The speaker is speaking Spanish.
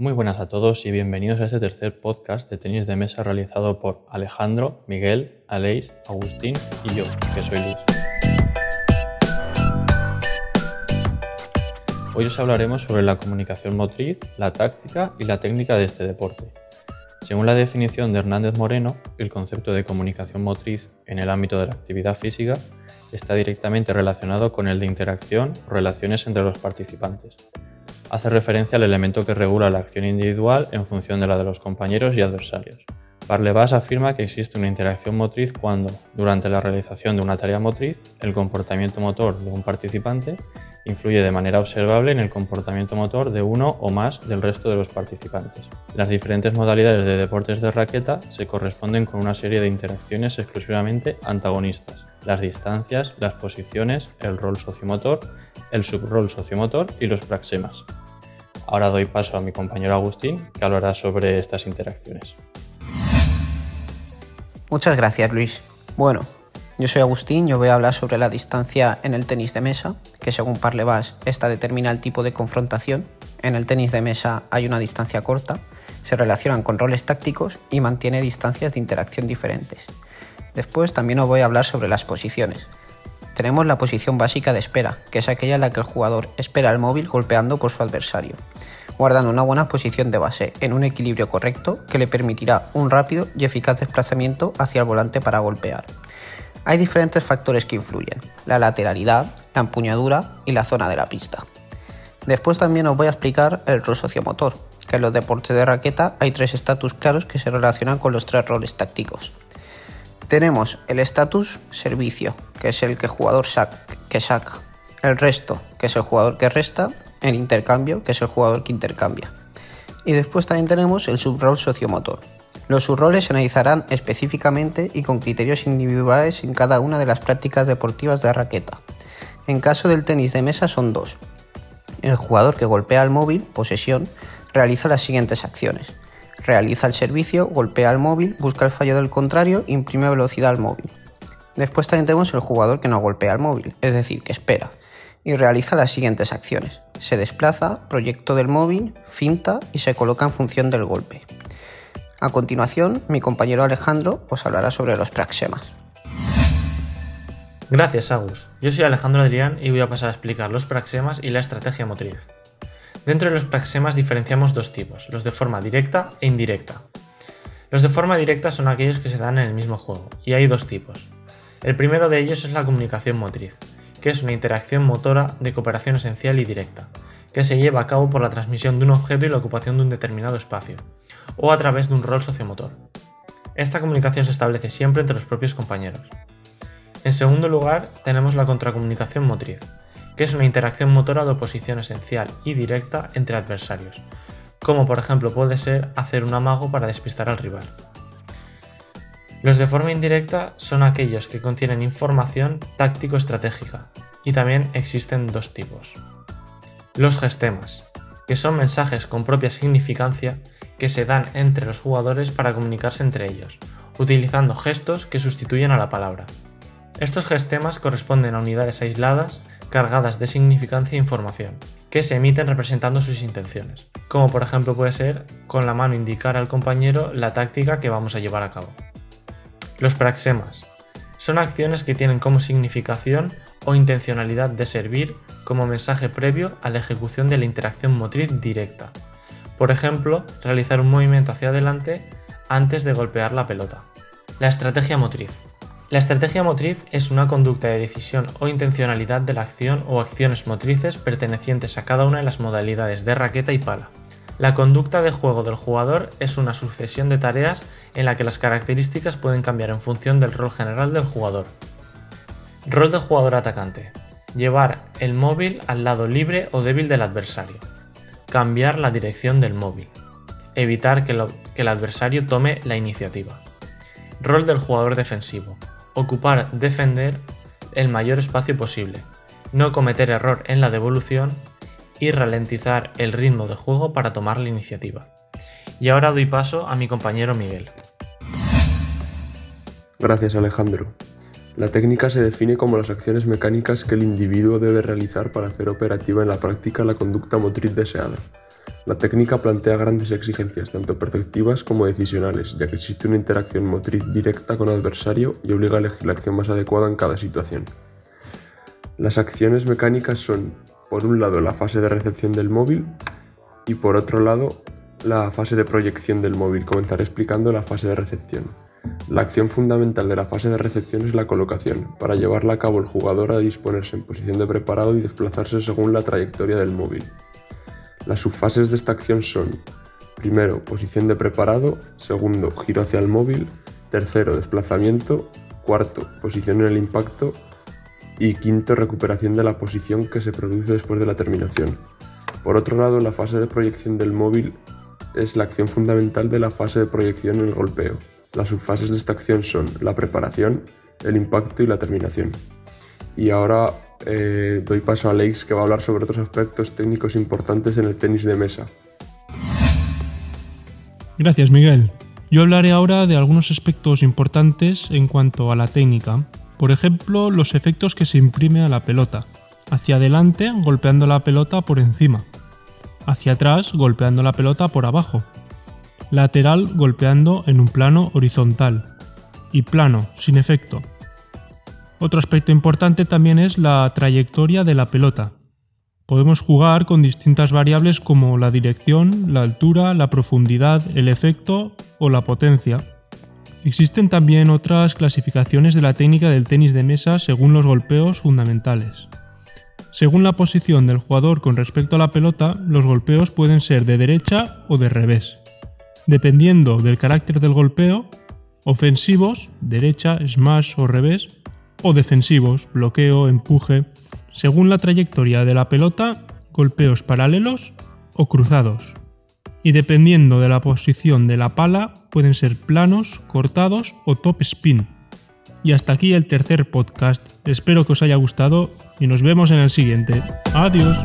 Muy buenas a todos y bienvenidos a este tercer podcast de tenis de mesa realizado por Alejandro, Miguel, Aleix, Agustín y yo, que soy Luis. Hoy os hablaremos sobre la comunicación motriz, la táctica y la técnica de este deporte. Según la definición de Hernández Moreno, el concepto de comunicación motriz en el ámbito de la actividad física está directamente relacionado con el de interacción o relaciones entre los participantes hace referencia al elemento que regula la acción individual en función de la de los compañeros y adversarios. Barlebas afirma que existe una interacción motriz cuando, durante la realización de una tarea motriz, el comportamiento motor de un participante influye de manera observable en el comportamiento motor de uno o más del resto de los participantes. Las diferentes modalidades de deportes de raqueta se corresponden con una serie de interacciones exclusivamente antagonistas, las distancias, las posiciones, el rol sociomotor, el subrol sociomotor y los praxemas. Ahora doy paso a mi compañero Agustín, que hablará sobre estas interacciones. Muchas gracias, Luis. Bueno, yo soy Agustín, yo voy a hablar sobre la distancia en el tenis de mesa, que según Parlevas, esta determina el tipo de confrontación. En el tenis de mesa hay una distancia corta, se relacionan con roles tácticos y mantiene distancias de interacción diferentes. Después también os voy a hablar sobre las posiciones. Tenemos la posición básica de espera, que es aquella en la que el jugador espera el móvil golpeando por su adversario guardando una buena posición de base en un equilibrio correcto que le permitirá un rápido y eficaz desplazamiento hacia el volante para golpear. Hay diferentes factores que influyen, la lateralidad, la empuñadura y la zona de la pista. Después también os voy a explicar el rol sociomotor, que en los deportes de raqueta hay tres estatus claros que se relacionan con los tres roles tácticos. Tenemos el estatus servicio, que es el que jugador que saca, el resto, que es el jugador que resta, el intercambio, que es el jugador que intercambia. Y después también tenemos el subrol sociomotor. Los subroles se analizarán específicamente y con criterios individuales en cada una de las prácticas deportivas de raqueta. En caso del tenis de mesa son dos. El jugador que golpea el móvil, posesión, realiza las siguientes acciones. Realiza el servicio, golpea el móvil, busca el fallo del contrario, imprime velocidad al móvil. Después también tenemos el jugador que no golpea el móvil, es decir, que espera, y realiza las siguientes acciones se desplaza, proyecto del móvil, finta y se coloca en función del golpe. A continuación, mi compañero Alejandro os hablará sobre los praxemas. Gracias, Agus. Yo soy Alejandro Adrián y voy a pasar a explicar los praxemas y la estrategia motriz. Dentro de los praxemas diferenciamos dos tipos, los de forma directa e indirecta. Los de forma directa son aquellos que se dan en el mismo juego, y hay dos tipos. El primero de ellos es la comunicación motriz, que es una interacción motora de cooperación esencial y directa, que se lleva a cabo por la transmisión de un objeto y la ocupación de un determinado espacio, o a través de un rol sociomotor. Esta comunicación se establece siempre entre los propios compañeros. En segundo lugar, tenemos la contracomunicación motriz, que es una interacción motora de oposición esencial y directa entre adversarios, como por ejemplo puede ser hacer un amago para despistar al rival. Los de forma indirecta son aquellos que contienen información táctico-estratégica, y también existen dos tipos. Los gestemas, que son mensajes con propia significancia que se dan entre los jugadores para comunicarse entre ellos, utilizando gestos que sustituyen a la palabra. Estos gestemas corresponden a unidades aisladas cargadas de significancia e información, que se emiten representando sus intenciones, como por ejemplo puede ser con la mano indicar al compañero la táctica que vamos a llevar a cabo. Los praxemas son acciones que tienen como significación o intencionalidad de servir como mensaje previo a la ejecución de la interacción motriz directa. Por ejemplo, realizar un movimiento hacia adelante antes de golpear la pelota. La estrategia motriz. La estrategia motriz es una conducta de decisión o intencionalidad de la acción o acciones motrices pertenecientes a cada una de las modalidades de raqueta y pala. La conducta de juego del jugador es una sucesión de tareas en la que las características pueden cambiar en función del rol general del jugador. Rol del jugador atacante. Llevar el móvil al lado libre o débil del adversario. Cambiar la dirección del móvil. Evitar que, que el adversario tome la iniciativa. Rol del jugador defensivo. Ocupar, defender el mayor espacio posible. No cometer error en la devolución y ralentizar el ritmo de juego para tomar la iniciativa. Y ahora doy paso a mi compañero Miguel. Gracias Alejandro. La técnica se define como las acciones mecánicas que el individuo debe realizar para hacer operativa en la práctica la conducta motriz deseada. La técnica plantea grandes exigencias, tanto perceptivas como decisionales, ya que existe una interacción motriz directa con el adversario y obliga a elegir la acción más adecuada en cada situación. Las acciones mecánicas son, por un lado, la fase de recepción del móvil y por otro lado, la fase de proyección del móvil. Comenzaré explicando la fase de recepción. La acción fundamental de la fase de recepción es la colocación. Para llevarla a cabo el jugador ha de disponerse en posición de preparado y desplazarse según la trayectoria del móvil. Las subfases de esta acción son, primero, posición de preparado, segundo, giro hacia el móvil, tercero, desplazamiento, cuarto, posición en el impacto y quinto, recuperación de la posición que se produce después de la terminación. Por otro lado, la fase de proyección del móvil es la acción fundamental de la fase de proyección en el golpeo. Las subfases de esta acción son la preparación, el impacto y la terminación. Y ahora eh, doy paso a Alex que va a hablar sobre otros aspectos técnicos importantes en el tenis de mesa. Gracias Miguel. Yo hablaré ahora de algunos aspectos importantes en cuanto a la técnica. Por ejemplo, los efectos que se imprime a la pelota. Hacia adelante golpeando la pelota por encima. Hacia atrás golpeando la pelota por abajo. Lateral golpeando en un plano horizontal. Y plano, sin efecto, otro aspecto importante también es la trayectoria de la pelota. Podemos jugar con distintas variables como la dirección, la altura, la profundidad, el efecto o la potencia. Existen también otras clasificaciones de la técnica del tenis de mesa según los golpeos fundamentales. Según la posición del jugador con respecto a la pelota, los golpeos pueden ser de derecha o de revés. Dependiendo del carácter del golpeo, ofensivos, derecha, smash o revés, o defensivos, bloqueo, empuje, según la trayectoria de la pelota, golpeos paralelos o cruzados. Y dependiendo de la posición de la pala, pueden ser planos, cortados o top spin. Y hasta aquí el tercer podcast. Espero que os haya gustado y nos vemos en el siguiente. Adiós.